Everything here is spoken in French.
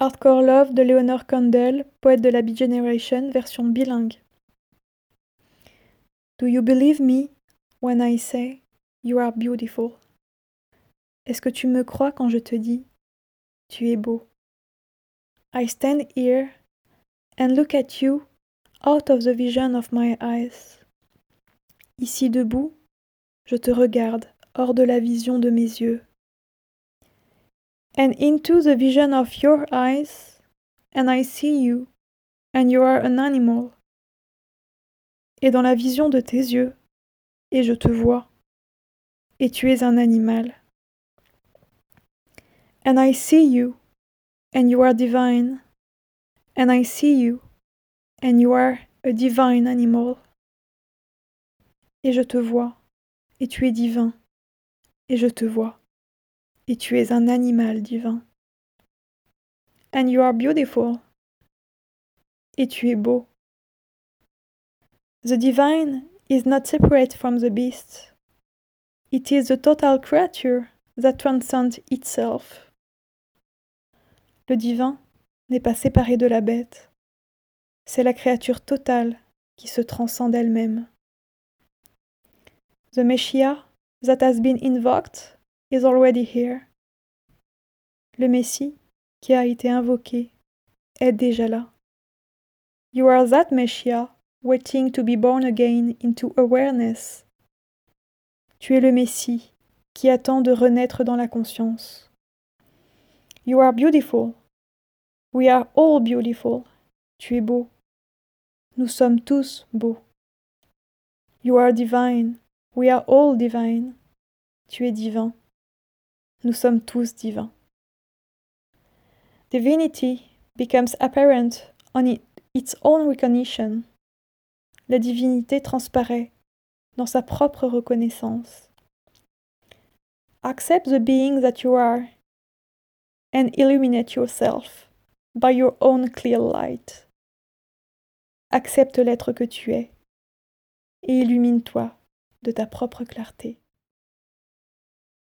Hardcore Love de Leonor Condell, poète de la Beat Generation, version bilingue. Do you believe me when I say you are beautiful? Est-ce que tu me crois quand je te dis tu es beau? I stand here and look at you out of the vision of my eyes. Ici debout, je te regarde hors de la vision de mes yeux. And into the vision of your eyes, and I see you, and you are an animal. Et dans la vision de tes yeux, et je te vois, et tu es un animal. And I see you, and you are divine, and I see you, and you are a divine animal. Et je te vois, et tu es divin, et je te vois, et tu es un animal divin. And you are beautiful, et tu es beau. The divine is not separate from the beast. It is the total creature that transcends itself. Le divin n'est pas séparé de la bête. C'est la créature totale qui se transcende elle-même. The Messiah that has been invoked is already here. Le Messie qui a été invoqué est déjà là. You are that Messiah waiting to be born again into awareness. Tu es le Messie qui attend de renaître dans la conscience. You are beautiful. We are all beautiful. Tu es beau. Nous sommes tous beaux. You are divine. We are all divine. Tu es divin. Nous sommes tous divins. Divinity becomes apparent on its own recognition. La divinité transparaît dans sa propre reconnaissance. Accept the being that you are and illuminate yourself by your own clear light. Accepte l'être que tu es et illumine-toi de ta propre clarté.